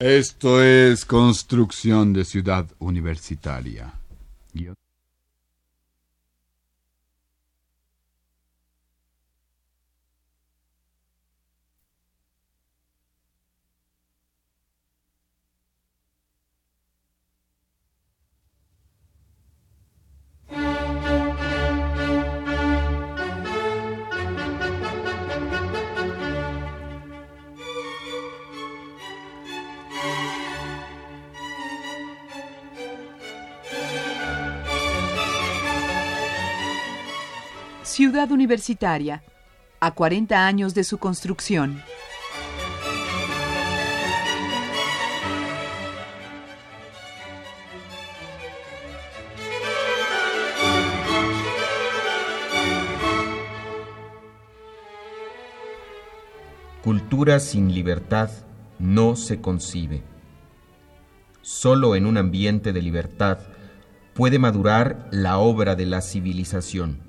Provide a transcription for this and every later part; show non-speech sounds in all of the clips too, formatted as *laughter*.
Esto es construcción de ciudad universitaria. Ciudad Universitaria, a 40 años de su construcción. Cultura sin libertad no se concibe. Solo en un ambiente de libertad puede madurar la obra de la civilización.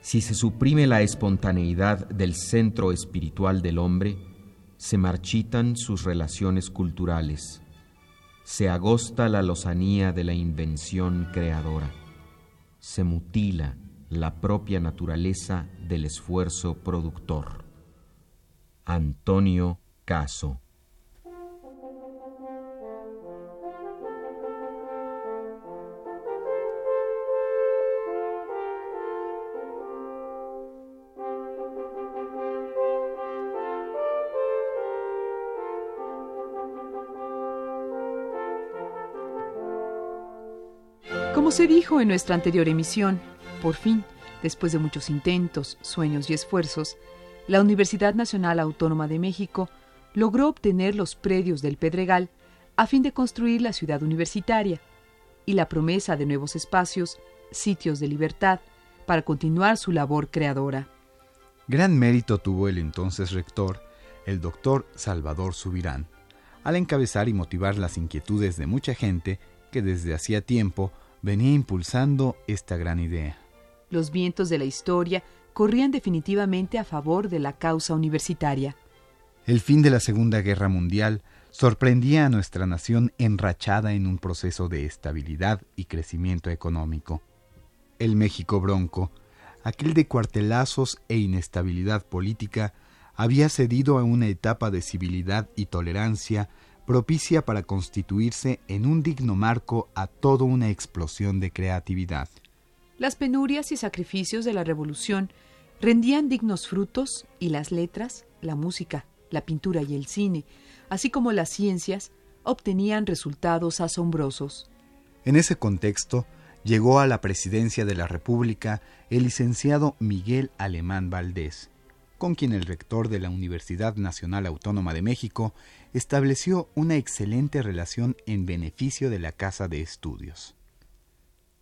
Si se suprime la espontaneidad del centro espiritual del hombre, se marchitan sus relaciones culturales, se agosta la lozanía de la invención creadora, se mutila la propia naturaleza del esfuerzo productor. Antonio Caso se dijo en nuestra anterior emisión, por fin, después de muchos intentos, sueños y esfuerzos, la Universidad Nacional Autónoma de México logró obtener los predios del Pedregal a fin de construir la ciudad universitaria y la promesa de nuevos espacios, sitios de libertad, para continuar su labor creadora. Gran mérito tuvo el entonces rector, el doctor Salvador Subirán, al encabezar y motivar las inquietudes de mucha gente que desde hacía tiempo venía impulsando esta gran idea. Los vientos de la historia corrían definitivamente a favor de la causa universitaria. El fin de la Segunda Guerra Mundial sorprendía a nuestra nación enrachada en un proceso de estabilidad y crecimiento económico. El México bronco, aquel de cuartelazos e inestabilidad política, había cedido a una etapa de civilidad y tolerancia propicia para constituirse en un digno marco a toda una explosión de creatividad. Las penurias y sacrificios de la revolución rendían dignos frutos y las letras, la música, la pintura y el cine, así como las ciencias, obtenían resultados asombrosos. En ese contexto, llegó a la presidencia de la República el licenciado Miguel Alemán Valdés, con quien el rector de la Universidad Nacional Autónoma de México estableció una excelente relación en beneficio de la Casa de Estudios.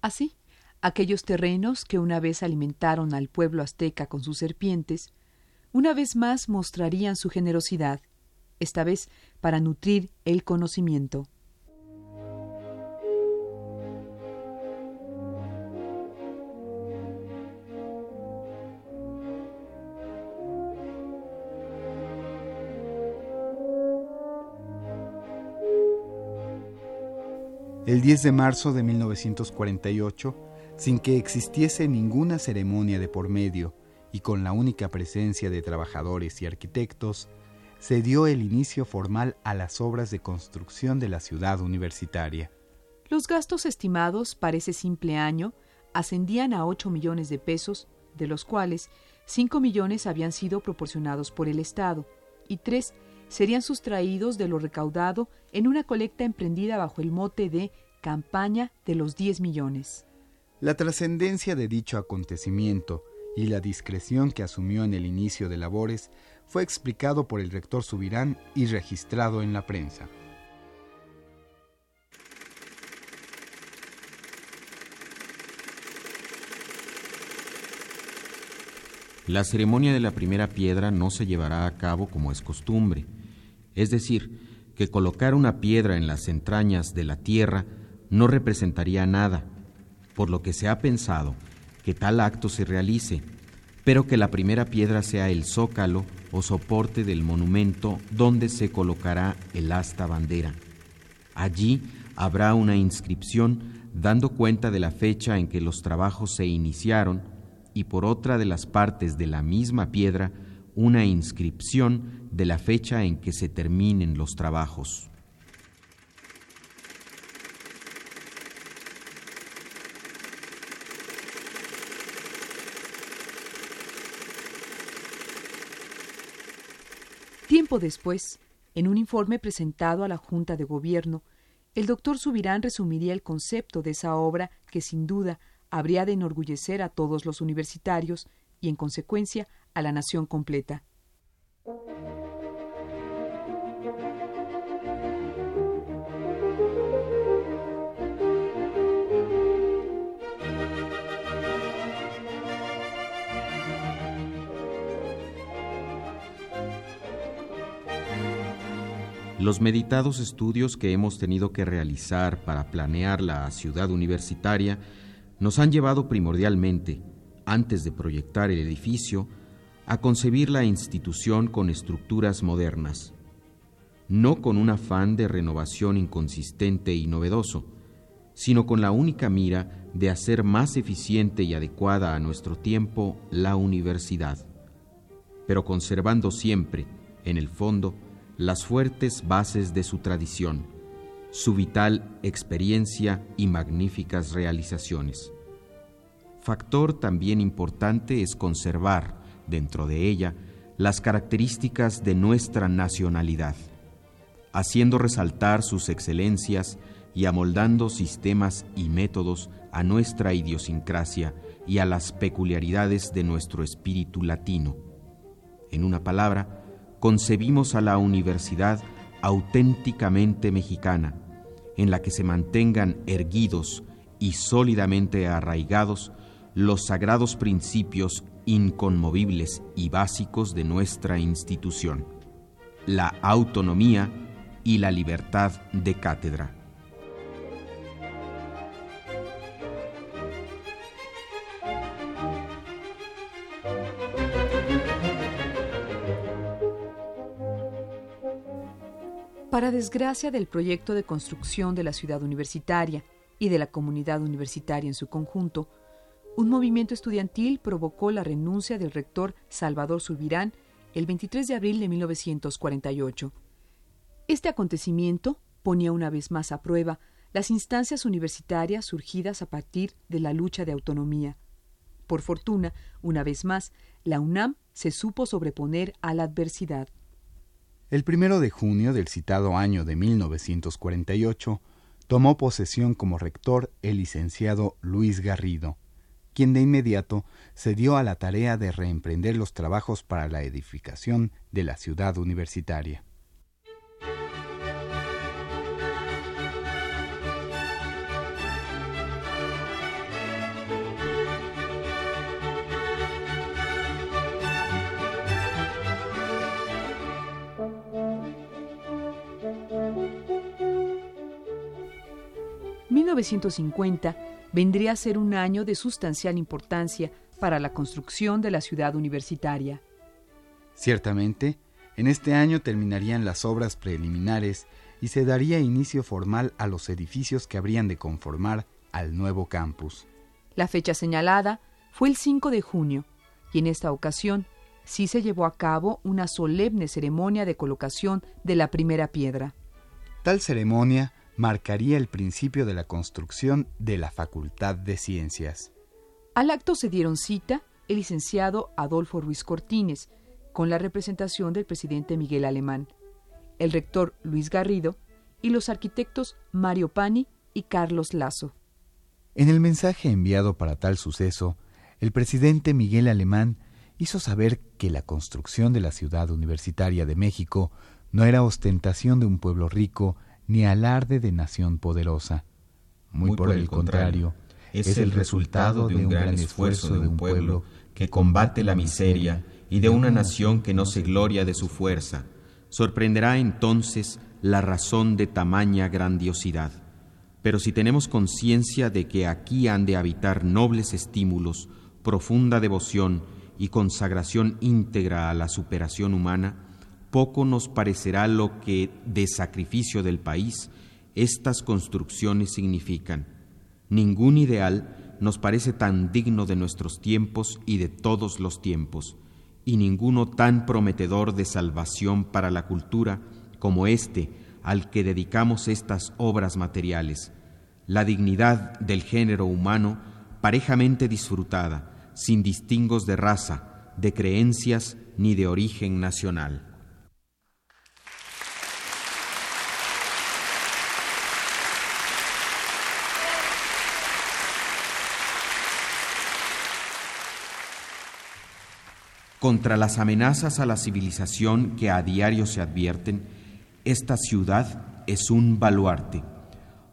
Así, aquellos terrenos que una vez alimentaron al pueblo azteca con sus serpientes, una vez más mostrarían su generosidad, esta vez para nutrir el conocimiento. El 10 de marzo de 1948, sin que existiese ninguna ceremonia de por medio y con la única presencia de trabajadores y arquitectos, se dio el inicio formal a las obras de construcción de la ciudad universitaria. Los gastos estimados para ese simple año ascendían a 8 millones de pesos, de los cuales 5 millones habían sido proporcionados por el Estado y 3 serían sustraídos de lo recaudado en una colecta emprendida bajo el mote de Campaña de los 10 millones. La trascendencia de dicho acontecimiento y la discreción que asumió en el inicio de labores fue explicado por el rector Subirán y registrado en la prensa. La ceremonia de la primera piedra no se llevará a cabo como es costumbre, es decir, que colocar una piedra en las entrañas de la tierra no representaría nada, por lo que se ha pensado que tal acto se realice, pero que la primera piedra sea el zócalo o soporte del monumento donde se colocará el asta bandera. Allí habrá una inscripción dando cuenta de la fecha en que los trabajos se iniciaron y por otra de las partes de la misma piedra una inscripción de la fecha en que se terminen los trabajos. Tiempo después, en un informe presentado a la Junta de Gobierno, el doctor Subirán resumiría el concepto de esa obra que sin duda habría de enorgullecer a todos los universitarios y, en consecuencia, a la nación completa. Los meditados estudios que hemos tenido que realizar para planear la ciudad universitaria nos han llevado primordialmente, antes de proyectar el edificio, a concebir la institución con estructuras modernas, no con un afán de renovación inconsistente y novedoso, sino con la única mira de hacer más eficiente y adecuada a nuestro tiempo la universidad, pero conservando siempre, en el fondo, las fuertes bases de su tradición, su vital experiencia y magníficas realizaciones. Factor también importante es conservar, dentro de ella, las características de nuestra nacionalidad, haciendo resaltar sus excelencias y amoldando sistemas y métodos a nuestra idiosincrasia y a las peculiaridades de nuestro espíritu latino. En una palabra, concebimos a la universidad auténticamente mexicana, en la que se mantengan erguidos y sólidamente arraigados los sagrados principios inconmovibles y básicos de nuestra institución, la autonomía y la libertad de cátedra. Para desgracia del proyecto de construcción de la ciudad universitaria y de la comunidad universitaria en su conjunto, un movimiento estudiantil provocó la renuncia del rector Salvador Subirán el 23 de abril de 1948. Este acontecimiento ponía una vez más a prueba las instancias universitarias surgidas a partir de la lucha de autonomía. Por fortuna, una vez más, la UNAM se supo sobreponer a la adversidad. El primero de junio del citado año de 1948 tomó posesión como rector el licenciado Luis Garrido, quien de inmediato se dio a la tarea de reemprender los trabajos para la edificación de la ciudad universitaria. 1950 vendría a ser un año de sustancial importancia para la construcción de la ciudad universitaria. Ciertamente, en este año terminarían las obras preliminares y se daría inicio formal a los edificios que habrían de conformar al nuevo campus. La fecha señalada fue el 5 de junio, y en esta ocasión sí se llevó a cabo una solemne ceremonia de colocación de la primera piedra. Tal ceremonia marcaría el principio de la construcción de la Facultad de Ciencias. Al acto se dieron cita el licenciado Adolfo Ruiz Cortines, con la representación del presidente Miguel Alemán, el rector Luis Garrido y los arquitectos Mario Pani y Carlos Lazo. En el mensaje enviado para tal suceso, el presidente Miguel Alemán hizo saber que la construcción de la ciudad universitaria de México no era ostentación de un pueblo rico ni alarde de nación poderosa. Muy, por, el contrario, es el resultado de un gran esfuerzo de un pueblo que combate la miseria y de una nación que no se gloria de su fuerza. Sorprenderá entonces la razón de tamaña grandiosidad. Pero si tenemos conciencia de que aquí han de habitar nobles estímulos, profunda devoción y consagración íntegra a la superación humana, poco nos parecerá lo que, de sacrificio del país, estas construcciones significan. Ningún ideal nos parece tan digno de nuestros tiempos y de todos los tiempos, y ninguno tan prometedor de salvación para la cultura como este al que dedicamos estas obras materiales, la dignidad del género humano parejamente disfrutada, sin distingos de raza, de creencias ni de origen nacional. Contra las amenazas a la civilización que a diario se advierten, esta ciudad es un baluarte,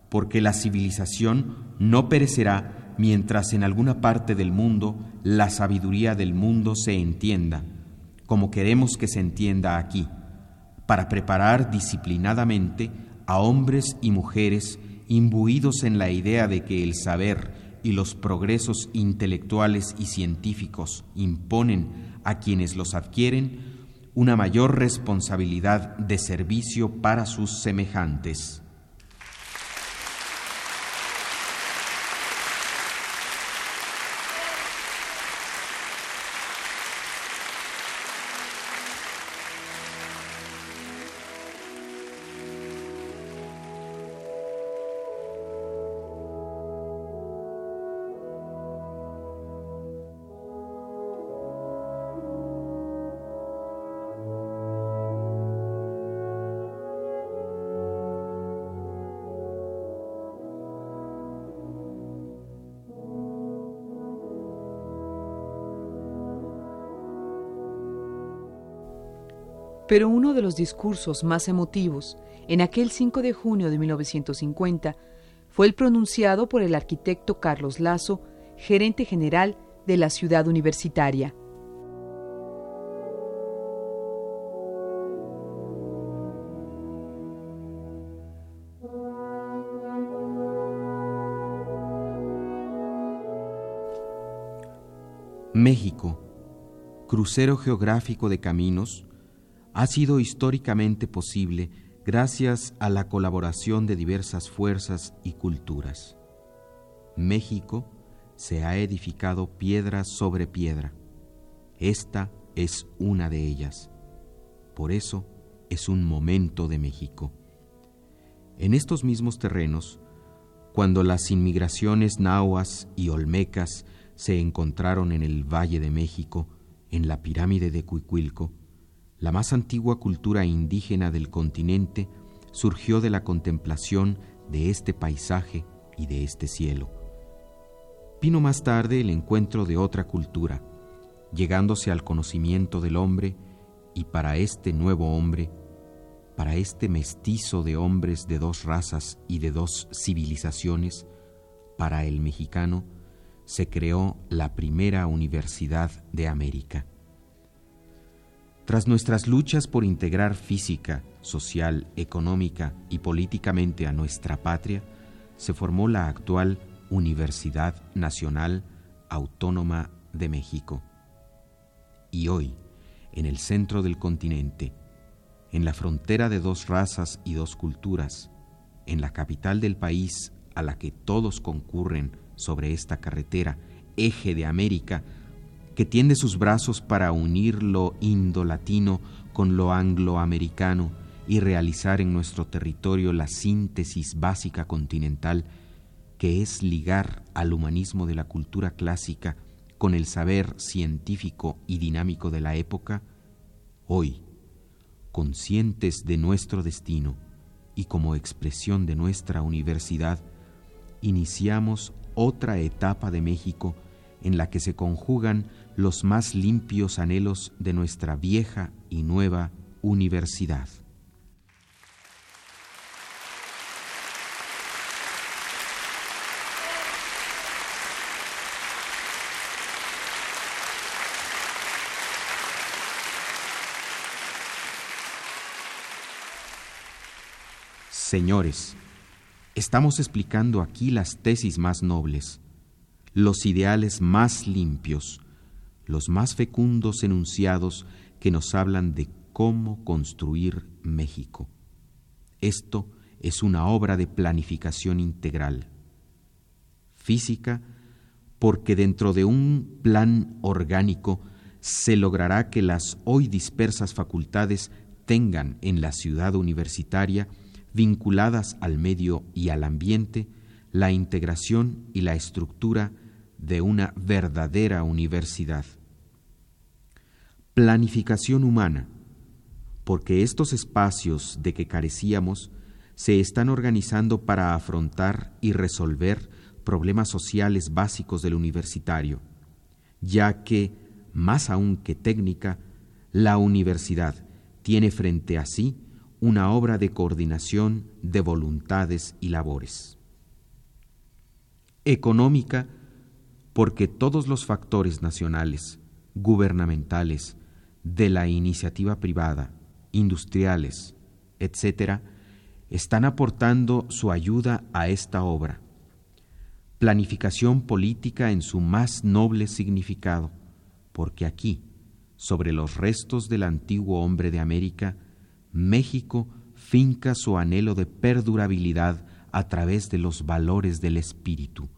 porque la civilización no perecerá mientras en alguna parte del mundo la sabiduría del mundo se entienda, como queremos que se entienda aquí, para preparar disciplinadamente a hombres y mujeres imbuidos en la idea de que el saber y los progresos intelectuales y científicos imponen a quienes los adquieren una mayor responsabilidad de servicio para sus semejantes. Pero uno de los discursos más emotivos en aquel 5 de junio de 1950 fue el pronunciado por el arquitecto Carlos Lazo, gerente general de la ciudad universitaria. México, crucero geográfico de caminos, ha sido históricamente posible gracias a la colaboración de diversas fuerzas y culturas. México se ha edificado piedra sobre piedra. Esta es una de ellas. Por eso es un momento de México. En estos mismos terrenos, cuando las inmigraciones nahuas y olmecas se encontraron en el Valle de México, en la pirámide de Cuicuilco, la más antigua cultura indígena del continente surgió de la contemplación de este paisaje y de este cielo. Vino más tarde el encuentro de otra cultura, llegándose al conocimiento del hombre y para este nuevo hombre, para este mestizo de hombres de dos razas y de dos civilizaciones, para el mexicano, se creó la primera universidad de América. Tras nuestras luchas por integrar física, social, económica y políticamente a nuestra patria, se formó la actual Universidad Nacional Autónoma de México. Y hoy, en el centro del continente, en la frontera de dos razas y dos culturas, en la capital del país a la que todos concurren sobre esta carretera, eje de América, que tiende sus brazos para unir lo indo-latino con lo angloamericano y realizar en nuestro territorio la síntesis básica continental, que es ligar al humanismo de la cultura clásica con el saber científico y dinámico de la época, hoy, conscientes de nuestro destino y como expresión de nuestra universidad, iniciamos otra etapa de México en la que se conjugan los más limpios anhelos de nuestra vieja y nueva universidad. Señores, estamos explicando aquí las tesis más nobles, los ideales más limpios, los más fecundos enunciados que nos hablan de cómo construir México. Esto es una obra de planificación integral. Física, porque dentro de un plan orgánico se logrará que las hoy dispersas facultades tengan en la ciudad universitaria, vinculadas al medio y al ambiente, la integración y la estructura de una verdadera universidad. Planificación humana, porque estos espacios de que carecíamos se están organizando para afrontar y resolver problemas sociales básicos del universitario, ya que, más aún que técnica, la universidad tiene frente a sí una obra de coordinación de voluntades y labores. Económica, porque todos los factores nacionales, gubernamentales, de la iniciativa privada, industriales, etc., están aportando su ayuda a esta obra. Planificación política en su más noble significado, porque aquí, sobre los restos del antiguo hombre de América, México finca su anhelo de perdurabilidad a través de los valores del espíritu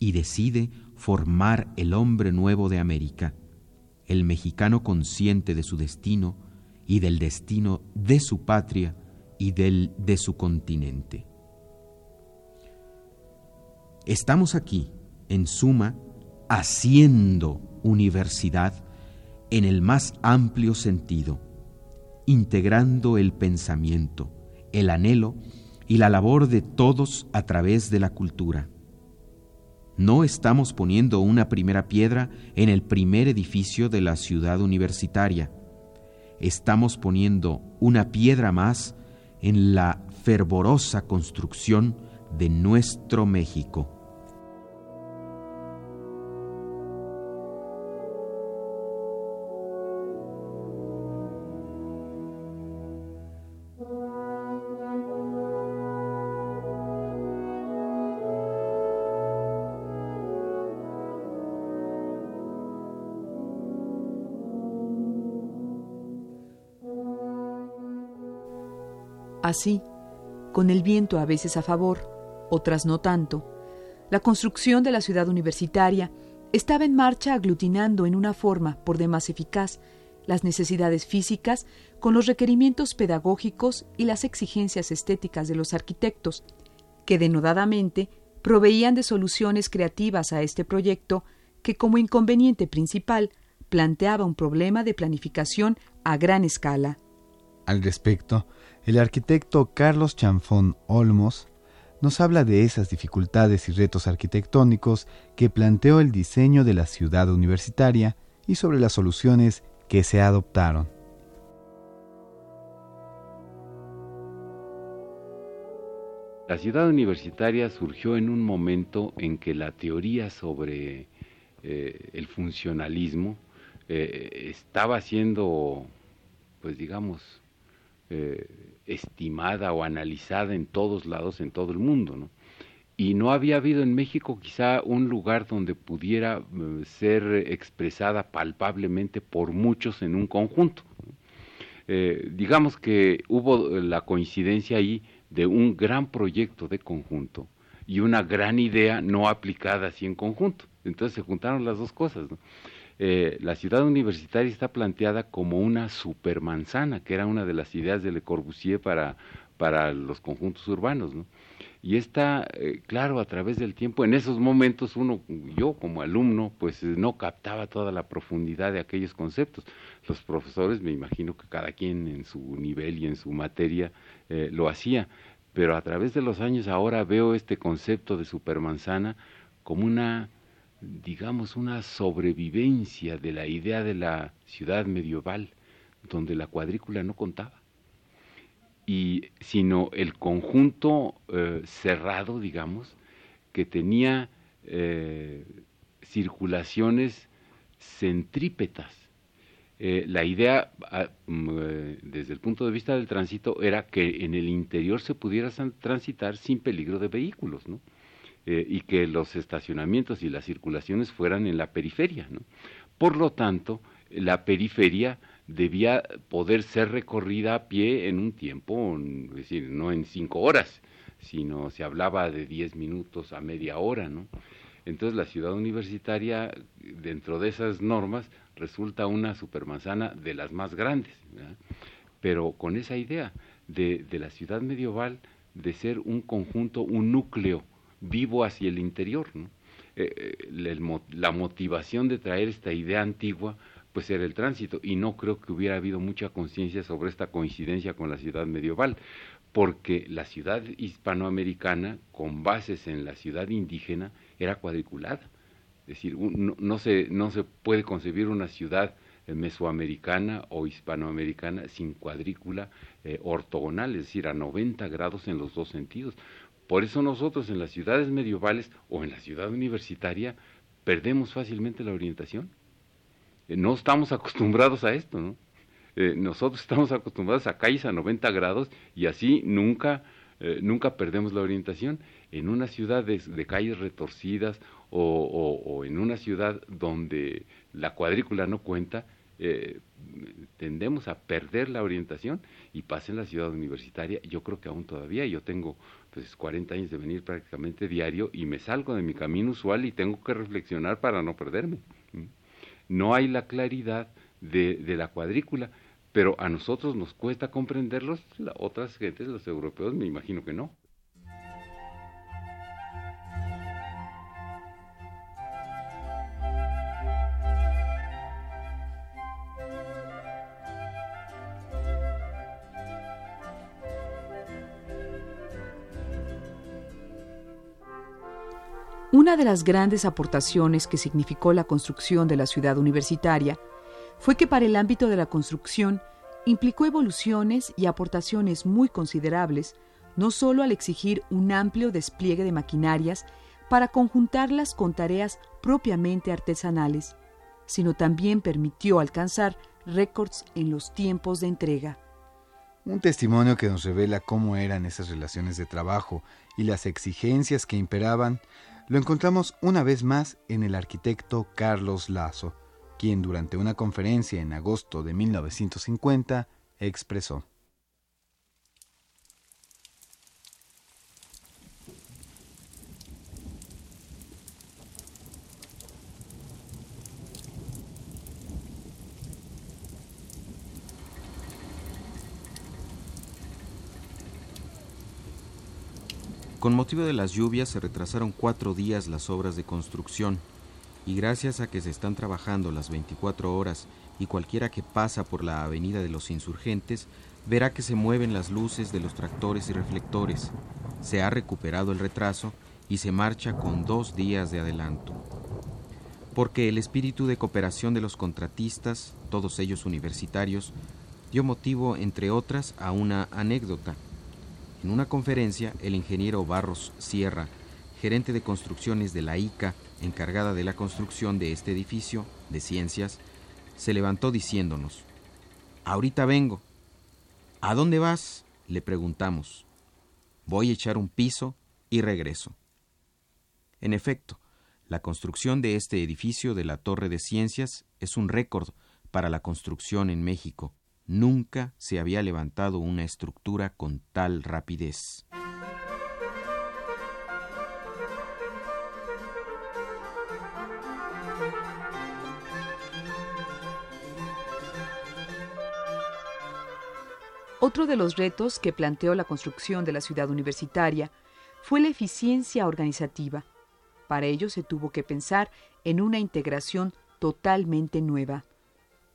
y decide formar el hombre nuevo de América, el mexicano consciente de su destino y del destino de su patria y del de su continente. Estamos aquí, en suma, haciendo universidad en el más amplio sentido, integrando el pensamiento, el anhelo y la labor de todos a través de la cultura. No estamos poniendo una primera piedra en el primer edificio de la ciudad universitaria. Estamos poniendo una piedra más en la fervorosa construcción de nuestro México. Así, con el viento a veces a favor, otras no tanto, la construcción de la ciudad universitaria estaba en marcha aglutinando en una forma por demás eficaz las necesidades físicas con los requerimientos pedagógicos y las exigencias estéticas de los arquitectos, que denodadamente proveían de soluciones creativas a este proyecto que como inconveniente principal planteaba un problema de planificación a gran escala. Al respecto, el arquitecto Carlos Chanfón Olmos nos habla de esas dificultades y retos arquitectónicos que planteó el diseño de la ciudad universitaria y sobre las soluciones que se adoptaron. La ciudad universitaria surgió en un momento en que la teoría sobre eh, el funcionalismo eh, estaba siendo, pues digamos, eh, estimada o analizada en todos lados, en todo el mundo, ¿no? Y no había habido en México quizá un lugar donde pudiera eh, ser expresada palpablemente por muchos en un conjunto. Eh, digamos que hubo la coincidencia ahí de un gran proyecto de conjunto y una gran idea no aplicada así en conjunto. Entonces se juntaron las dos cosas. ¿no? Eh, la ciudad universitaria está planteada como una supermanzana, que era una de las ideas de Le Corbusier para, para los conjuntos urbanos. ¿no? Y está, eh, claro, a través del tiempo, en esos momentos uno, yo como alumno, pues no captaba toda la profundidad de aquellos conceptos. Los profesores, me imagino que cada quien en su nivel y en su materia eh, lo hacía, pero a través de los años ahora veo este concepto de supermanzana como una digamos, una sobrevivencia de la idea de la ciudad medieval, donde la cuadrícula no contaba, y, sino el conjunto eh, cerrado, digamos, que tenía eh, circulaciones centrípetas. Eh, la idea, ah, mm, desde el punto de vista del tránsito, era que en el interior se pudiera transitar sin peligro de vehículos, ¿no? Eh, y que los estacionamientos y las circulaciones fueran en la periferia, ¿no? Por lo tanto, la periferia debía poder ser recorrida a pie en un tiempo, es decir, no en cinco horas, sino se hablaba de diez minutos a media hora, ¿no? Entonces la ciudad universitaria, dentro de esas normas, resulta una supermanzana de las más grandes, pero con esa idea de, de, la ciudad medieval de ser un conjunto, un núcleo vivo hacia el interior. Eh, eh, la motivación de traer esta idea antigua pues era el tránsito y no creo que hubiera habido mucha conciencia sobre esta coincidencia con la ciudad medieval porque la ciudad hispanoamericana con bases en la ciudad indígena era cuadriculada es decir no, se no se puede concebir una ciudad mesoamericana o hispanoamericana sin cuadrícula eh, ortogonal, es decir, a 90 grados en los dos sentidos. Por eso nosotros en las ciudades medievales o en la ciudad universitaria perdemos fácilmente la orientación. Eh, no estamos *laughs* acostumbrados a esto, ¿no? Eh, nosotros estamos acostumbrados a calles a 90 grados y así nunca, nunca perdemos la orientación. En una ciudad de, calles retorcidas o, en una ciudad donde la cuadrícula no cuenta, tendemos a perder la orientación y pasa en la ciudad universitaria. Yo creo que aún todavía, yo tengo pues 40 años de venir prácticamente diario y me salgo de mi camino usual y tengo que reflexionar para no perderme. No hay la claridad de, de la cuadrícula, pero a nosotros nos cuesta comprenderlos, las otras gentes, los europeos, me imagino que no. Una de las grandes aportaciones que significó la construcción de la ciudad universitaria fue que para el ámbito de la construcción implicó evoluciones y aportaciones muy considerables, no solo al exigir un amplio despliegue de maquinarias para conjuntarlas con tareas propiamente artesanales, sino también permitió alcanzar récords en los tiempos de entrega. Un testimonio que nos revela cómo eran esas relaciones de trabajo y las exigencias que imperaban lo encontramos una vez más en el arquitecto Carlos Lazo, quien durante una conferencia en agosto de 1950 expresó. Con motivo de las lluvias se retrasaron cuatro días las obras de construcción y gracias a que se están trabajando las 24 horas y cualquiera que pasa por la avenida de los insurgentes verá que se mueven las luces de los tractores y reflectores. Se ha recuperado el retraso y se marcha con dos días de adelanto. Porque el espíritu de cooperación de los contratistas, todos ellos universitarios, dio motivo, entre otras, a una anécdota en una conferencia, el ingeniero Barros Sierra, gerente de construcciones de la ICA, encargada de la construcción de este edificio de ciencias, se levantó diciéndonos, Ahorita vengo. ¿A dónde vas? le preguntamos. Voy a echar un piso y regreso. En efecto, la construcción de este edificio de la Torre de Ciencias es un récord para la construcción en México. Nunca se había levantado una estructura con tal rapidez. Otro de los retos que planteó la construcción de la ciudad universitaria fue la eficiencia organizativa. Para ello se tuvo que pensar en una integración totalmente nueva.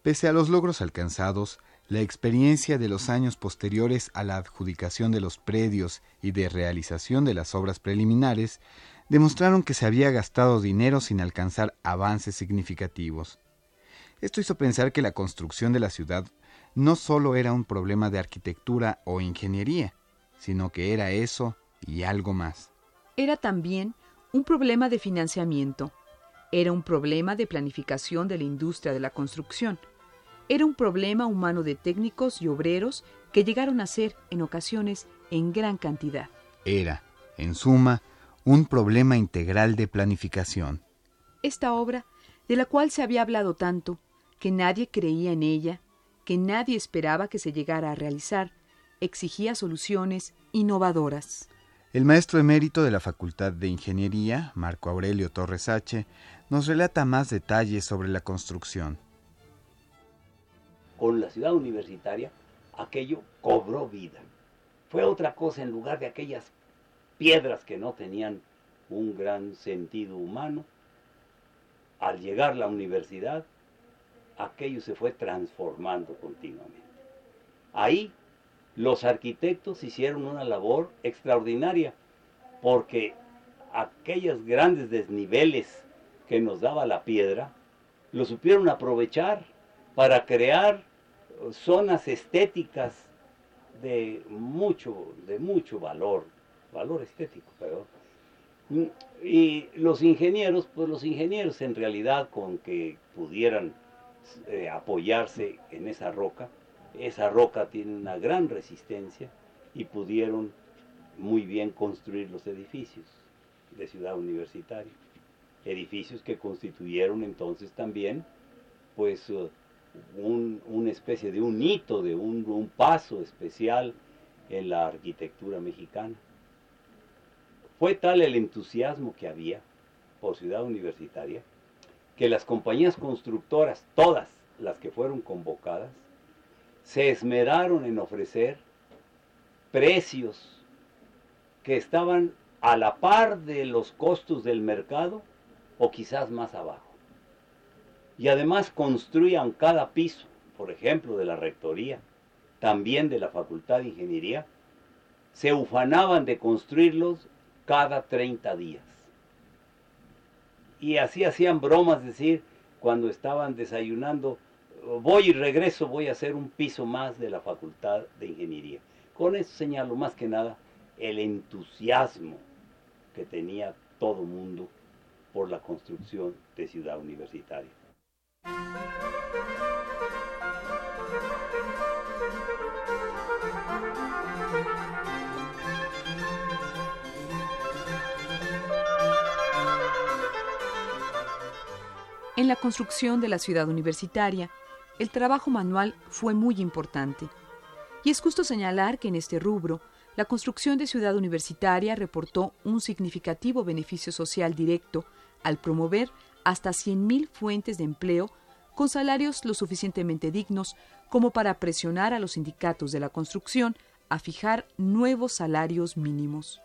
Pese a los logros alcanzados, la experiencia de los años posteriores a la adjudicación de los predios y de realización de las obras preliminares demostraron que se había gastado dinero sin alcanzar avances significativos. Esto hizo pensar que la construcción de la ciudad no solo era un problema de arquitectura o ingeniería, sino que era eso y algo más. Era también un problema de financiamiento, era un problema de planificación de la industria de la construcción, era un problema humano de técnicos y obreros que llegaron a ser, en ocasiones, en gran cantidad. Era, en suma, un problema integral de planificación. Esta obra de la cual se había hablado tanto, que nadie creía en ella, que nadie esperaba que se llegara a realizar, exigía soluciones innovadoras. El maestro emérito de la Facultad de Ingeniería, Marco Aurelio Torres H., nos relata más detalles sobre la construcción. Con la ciudad universitaria, aquello cobró vida. Fue otra cosa en lugar de aquellas piedras que no tenían un gran sentido humano. Al llegar la universidad, aquello se fue transformando continuamente. Ahí los arquitectos hicieron una labor extraordinaria, porque aquellos grandes desniveles que nos daba la piedra, lo supieron aprovechar para crear zonas estéticas de mucho, de mucho valor, valor estético, perdón. Y los ingenieros, pues los ingenieros en realidad con que pudieran eh, apoyarse en esa roca, esa roca tiene una gran resistencia y pudieron muy bien construir los edificios de ciudad universitaria. Edificios que constituyeron entonces también, pues, uh, una especie de un hito, de un, un paso especial en la arquitectura mexicana. Fue tal el entusiasmo que había por ciudad universitaria que las compañías constructoras, todas las que fueron convocadas, se esmeraron en ofrecer precios que estaban a la par de los costos del mercado o quizás más abajo. Y además construían cada piso, por ejemplo, de la rectoría, también de la Facultad de Ingeniería, se ufanaban de construirlos cada 30 días. Y así hacían bromas, decir, cuando estaban desayunando, voy y regreso, voy a hacer un piso más de la Facultad de Ingeniería. Con eso señalo más que nada el entusiasmo que tenía todo mundo por la construcción de ciudad universitaria. En la construcción de la ciudad universitaria, el trabajo manual fue muy importante. Y es justo señalar que en este rubro, la construcción de ciudad universitaria reportó un significativo beneficio social directo al promover hasta 100.000 fuentes de empleo con salarios lo suficientemente dignos como para presionar a los sindicatos de la construcción a fijar nuevos salarios mínimos.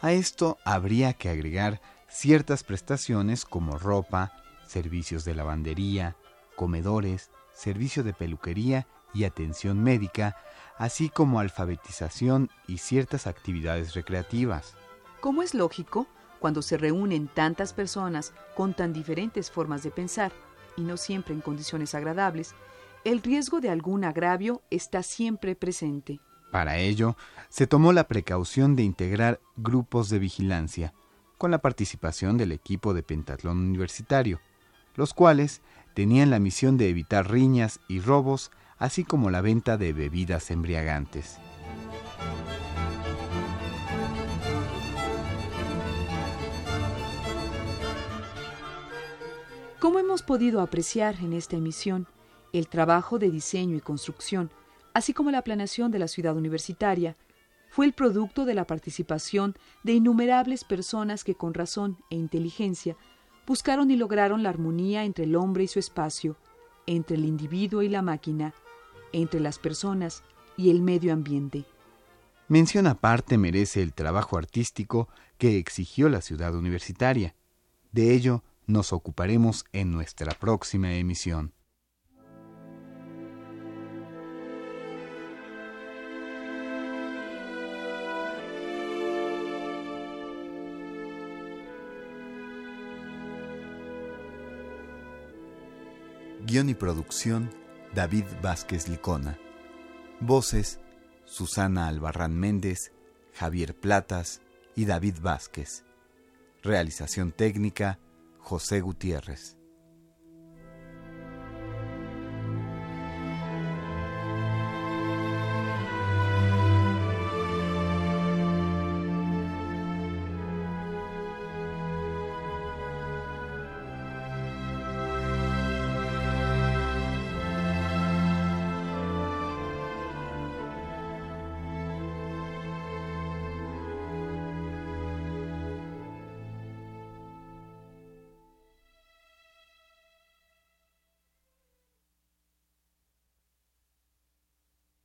A esto habría que agregar ciertas prestaciones como ropa, servicios de lavandería, comedores, servicio de peluquería y atención médica, así como alfabetización y ciertas actividades recreativas. Como es lógico, cuando se reúnen tantas personas con tan diferentes formas de pensar, y no siempre en condiciones agradables, el riesgo de algún agravio está siempre presente. Para ello, se tomó la precaución de integrar grupos de vigilancia, con la participación del equipo de pentatlón universitario, los cuales tenían la misión de evitar riñas y robos, así como la venta de bebidas embriagantes. Como hemos podido apreciar en esta emisión, el trabajo de diseño y construcción, así como la planeación de la ciudad universitaria, fue el producto de la participación de innumerables personas que con razón e inteligencia buscaron y lograron la armonía entre el hombre y su espacio, entre el individuo y la máquina, entre las personas y el medio ambiente. Mención aparte merece el trabajo artístico que exigió la ciudad universitaria. De ello nos ocuparemos en nuestra próxima emisión. Guión y producción, David Vázquez Licona. Voces, Susana Albarrán Méndez, Javier Platas y David Vázquez. Realización técnica, José Gutiérrez.